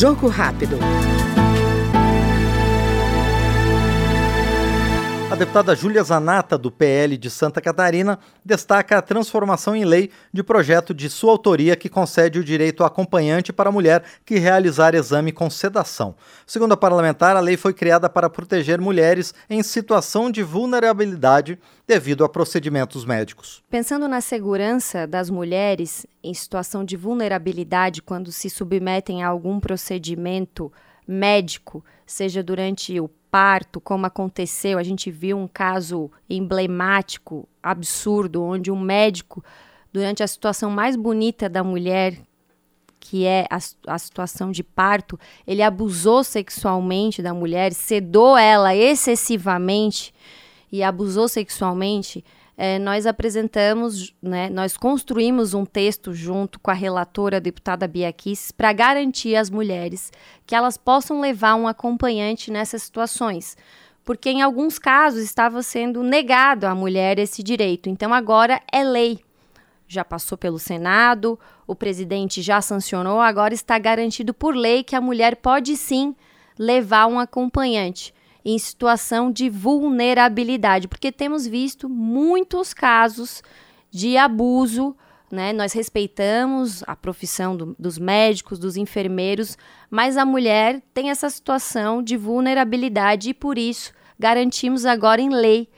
Jogo rápido. Deputada Júlia Zanata, do PL de Santa Catarina, destaca a transformação em lei de projeto de sua autoria que concede o direito acompanhante para a mulher que realizar exame com sedação. Segundo a parlamentar, a lei foi criada para proteger mulheres em situação de vulnerabilidade devido a procedimentos médicos. Pensando na segurança das mulheres em situação de vulnerabilidade quando se submetem a algum procedimento médico, seja durante o parto, como aconteceu, a gente viu um caso emblemático, absurdo, onde um médico, durante a situação mais bonita da mulher, que é a, a situação de parto, ele abusou sexualmente da mulher, sedou ela excessivamente e abusou sexualmente é, nós apresentamos, né, nós construímos um texto junto com a relatora, a deputada Bia Kiss, para garantir às mulheres que elas possam levar um acompanhante nessas situações. Porque em alguns casos estava sendo negado à mulher esse direito. Então agora é lei. Já passou pelo Senado, o presidente já sancionou, agora está garantido por lei que a mulher pode sim levar um acompanhante em situação de vulnerabilidade, porque temos visto muitos casos de abuso. Né? Nós respeitamos a profissão do, dos médicos, dos enfermeiros, mas a mulher tem essa situação de vulnerabilidade e por isso garantimos agora em lei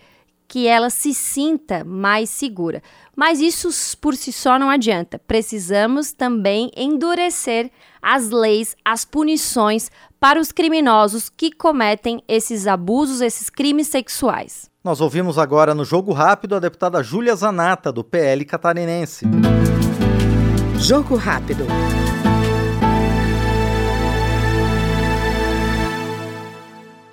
que ela se sinta mais segura. Mas isso por si só não adianta. Precisamos também endurecer as leis, as punições para os criminosos que cometem esses abusos, esses crimes sexuais. Nós ouvimos agora no Jogo Rápido a deputada Júlia Zanata, do PL catarinense. Jogo Rápido.